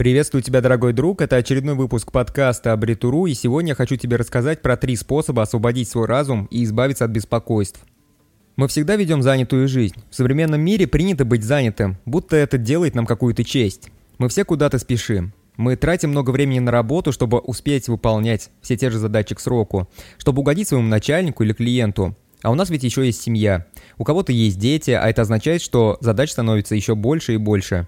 Приветствую тебя, дорогой друг. Это очередной выпуск подкаста Абритуру, и сегодня я хочу тебе рассказать про три способа освободить свой разум и избавиться от беспокойств. Мы всегда ведем занятую жизнь. В современном мире принято быть занятым, будто это делает нам какую-то честь. Мы все куда-то спешим. Мы тратим много времени на работу, чтобы успеть выполнять все те же задачи к сроку, чтобы угодить своему начальнику или клиенту. А у нас ведь еще есть семья. У кого-то есть дети, а это означает, что задач становится еще больше и больше.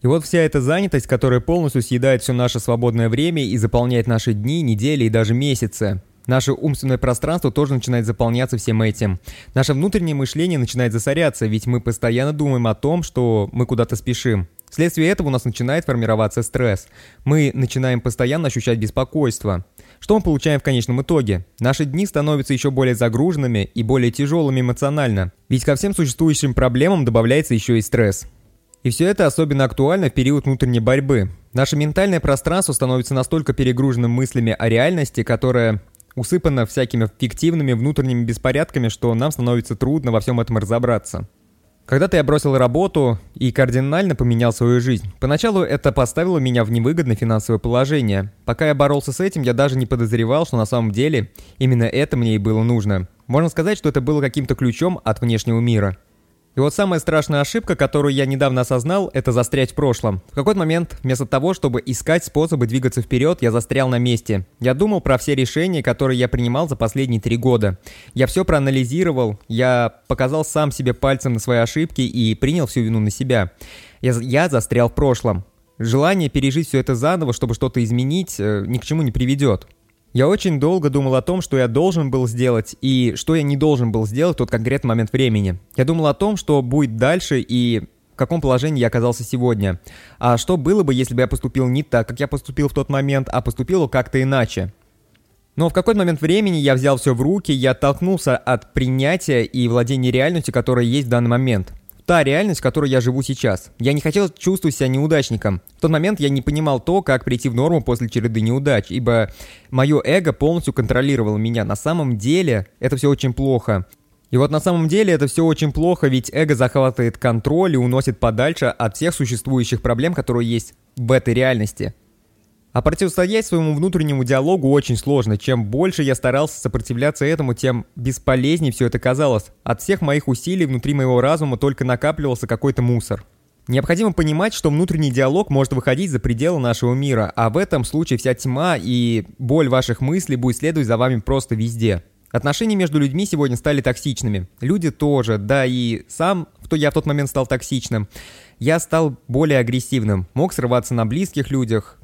И вот вся эта занятость, которая полностью съедает все наше свободное время и заполняет наши дни, недели и даже месяцы. Наше умственное пространство тоже начинает заполняться всем этим. Наше внутреннее мышление начинает засоряться, ведь мы постоянно думаем о том, что мы куда-то спешим. Вследствие этого у нас начинает формироваться стресс. Мы начинаем постоянно ощущать беспокойство. Что мы получаем в конечном итоге? Наши дни становятся еще более загруженными и более тяжелыми эмоционально. Ведь ко всем существующим проблемам добавляется еще и стресс. И все это особенно актуально в период внутренней борьбы. Наше ментальное пространство становится настолько перегруженным мыслями о реальности, которая усыпана всякими фиктивными внутренними беспорядками, что нам становится трудно во всем этом разобраться. Когда-то я бросил работу и кардинально поменял свою жизнь. Поначалу это поставило меня в невыгодное финансовое положение. Пока я боролся с этим, я даже не подозревал, что на самом деле именно это мне и было нужно. Можно сказать, что это было каким-то ключом от внешнего мира. И вот самая страшная ошибка, которую я недавно осознал, это застрять в прошлом. В какой-то момент, вместо того, чтобы искать способы двигаться вперед, я застрял на месте. Я думал про все решения, которые я принимал за последние три года. Я все проанализировал, я показал сам себе пальцем на свои ошибки и принял всю вину на себя. Я, я застрял в прошлом. Желание пережить все это заново, чтобы что-то изменить, э, ни к чему не приведет. Я очень долго думал о том, что я должен был сделать и что я не должен был сделать в тот конкретный момент времени. Я думал о том, что будет дальше и в каком положении я оказался сегодня. А что было бы, если бы я поступил не так, как я поступил в тот момент, а поступил как-то иначе. Но в какой-то момент времени я взял все в руки, я оттолкнулся от принятия и владения реальностью, которая есть в данный момент та реальность, в которой я живу сейчас. Я не хотел чувствовать себя неудачником. В тот момент я не понимал то, как прийти в норму после череды неудач, ибо мое эго полностью контролировало меня. На самом деле это все очень плохо. И вот на самом деле это все очень плохо, ведь эго захватывает контроль и уносит подальше от всех существующих проблем, которые есть в этой реальности. А противостоять своему внутреннему диалогу очень сложно. Чем больше я старался сопротивляться этому, тем бесполезнее все это казалось. От всех моих усилий внутри моего разума только накапливался какой-то мусор. Необходимо понимать, что внутренний диалог может выходить за пределы нашего мира, а в этом случае вся тьма и боль ваших мыслей будет следовать за вами просто везде. Отношения между людьми сегодня стали токсичными. Люди тоже, да и сам, кто я в тот момент стал токсичным. Я стал более агрессивным, мог срываться на близких людях,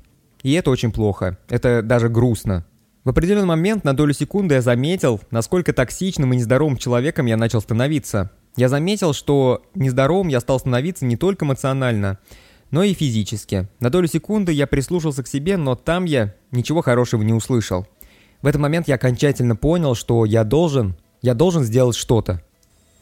и это очень плохо. Это даже грустно. В определенный момент на долю секунды я заметил, насколько токсичным и нездоровым человеком я начал становиться. Я заметил, что нездоровым я стал становиться не только эмоционально, но и физически. На долю секунды я прислушался к себе, но там я ничего хорошего не услышал. В этот момент я окончательно понял, что я должен, я должен сделать что-то.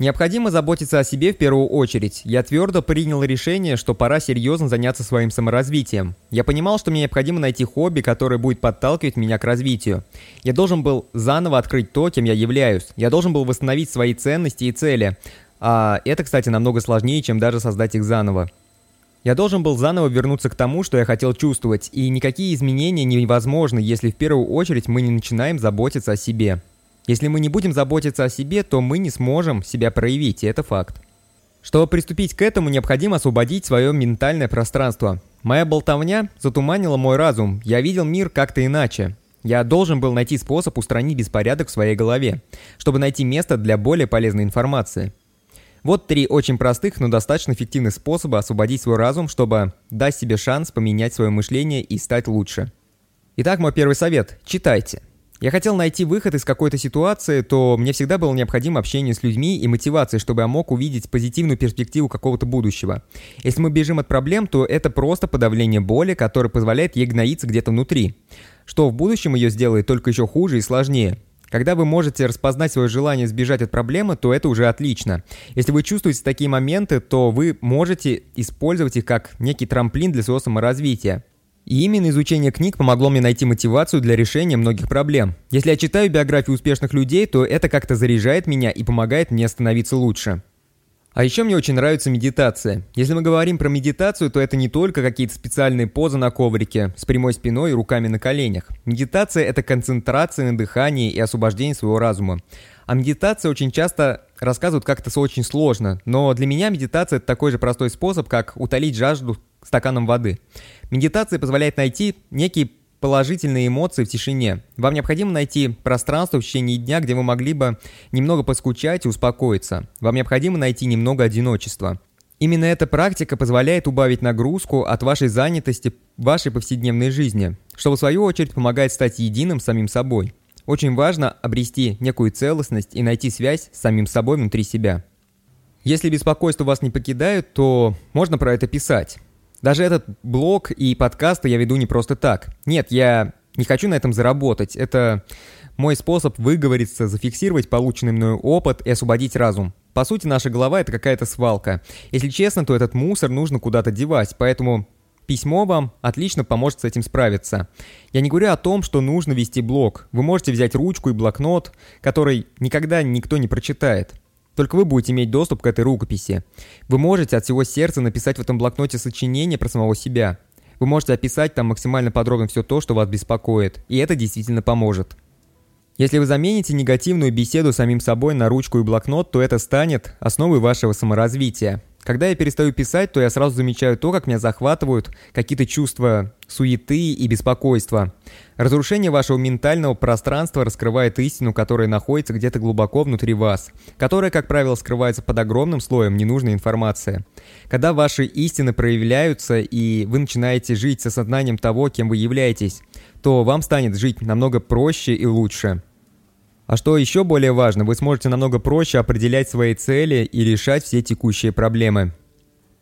Необходимо заботиться о себе в первую очередь. Я твердо принял решение, что пора серьезно заняться своим саморазвитием. Я понимал, что мне необходимо найти хобби, которое будет подталкивать меня к развитию. Я должен был заново открыть то, кем я являюсь. Я должен был восстановить свои ценности и цели. А это, кстати, намного сложнее, чем даже создать их заново. Я должен был заново вернуться к тому, что я хотел чувствовать, и никакие изменения невозможны, если в первую очередь мы не начинаем заботиться о себе. Если мы не будем заботиться о себе, то мы не сможем себя проявить, и это факт. Чтобы приступить к этому, необходимо освободить свое ментальное пространство. Моя болтовня затуманила мой разум, я видел мир как-то иначе. Я должен был найти способ устранить беспорядок в своей голове, чтобы найти место для более полезной информации. Вот три очень простых, но достаточно эффективных способа освободить свой разум, чтобы дать себе шанс поменять свое мышление и стать лучше. Итак, мой первый совет – читайте. Я хотел найти выход из какой-то ситуации, то мне всегда было необходимо общение с людьми и мотивация, чтобы я мог увидеть позитивную перспективу какого-то будущего. Если мы бежим от проблем, то это просто подавление боли, которое позволяет ей гноиться где-то внутри. Что в будущем ее сделает только еще хуже и сложнее. Когда вы можете распознать свое желание сбежать от проблемы, то это уже отлично. Если вы чувствуете такие моменты, то вы можете использовать их как некий трамплин для своего саморазвития. И именно изучение книг помогло мне найти мотивацию для решения многих проблем. Если я читаю биографии успешных людей, то это как-то заряжает меня и помогает мне становиться лучше. А еще мне очень нравится медитация. Если мы говорим про медитацию, то это не только какие-то специальные позы на коврике с прямой спиной и руками на коленях. Медитация – это концентрация на дыхании и освобождение своего разума. А медитация очень часто рассказывают как-то очень сложно, но для меня медитация – это такой же простой способ, как утолить жажду стаканом воды. Медитация позволяет найти некие положительные эмоции в тишине. Вам необходимо найти пространство в течение дня, где вы могли бы немного поскучать и успокоиться. Вам необходимо найти немного одиночества. Именно эта практика позволяет убавить нагрузку от вашей занятости в вашей повседневной жизни, что в свою очередь помогает стать единым самим собой. Очень важно обрести некую целостность и найти связь с самим собой внутри себя. Если беспокойство вас не покидает, то можно про это писать. Даже этот блог и подкасты я веду не просто так. Нет, я не хочу на этом заработать. Это мой способ выговориться, зафиксировать полученный мною опыт и освободить разум. По сути, наша голова — это какая-то свалка. Если честно, то этот мусор нужно куда-то девать, поэтому письмо вам отлично поможет с этим справиться. Я не говорю о том, что нужно вести блог. Вы можете взять ручку и блокнот, который никогда никто не прочитает. Только вы будете иметь доступ к этой рукописи. Вы можете от всего сердца написать в этом блокноте сочинение про самого себя. Вы можете описать там максимально подробно все то, что вас беспокоит, и это действительно поможет. Если вы замените негативную беседу самим собой на ручку и блокнот, то это станет основой вашего саморазвития. Когда я перестаю писать, то я сразу замечаю то, как меня захватывают какие-то чувства суеты и беспокойства. Разрушение вашего ментального пространства раскрывает истину, которая находится где-то глубоко внутри вас, которая, как правило, скрывается под огромным слоем ненужной информации. Когда ваши истины проявляются и вы начинаете жить с осознанием того, кем вы являетесь, то вам станет жить намного проще и лучше. А что еще более важно, вы сможете намного проще определять свои цели и решать все текущие проблемы.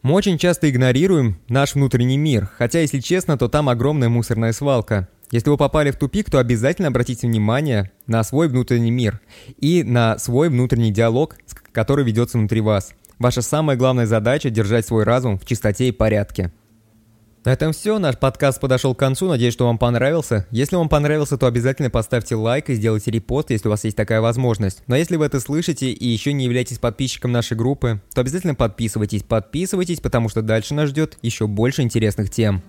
Мы очень часто игнорируем наш внутренний мир, хотя, если честно, то там огромная мусорная свалка. Если вы попали в тупик, то обязательно обратите внимание на свой внутренний мир и на свой внутренний диалог, который ведется внутри вас. Ваша самая главная задача – держать свой разум в чистоте и порядке. На этом все, наш подкаст подошел к концу, надеюсь, что вам понравился. Если вам понравился, то обязательно поставьте лайк и сделайте репост, если у вас есть такая возможность. Но если вы это слышите и еще не являетесь подписчиком нашей группы, то обязательно подписывайтесь, подписывайтесь, потому что дальше нас ждет еще больше интересных тем.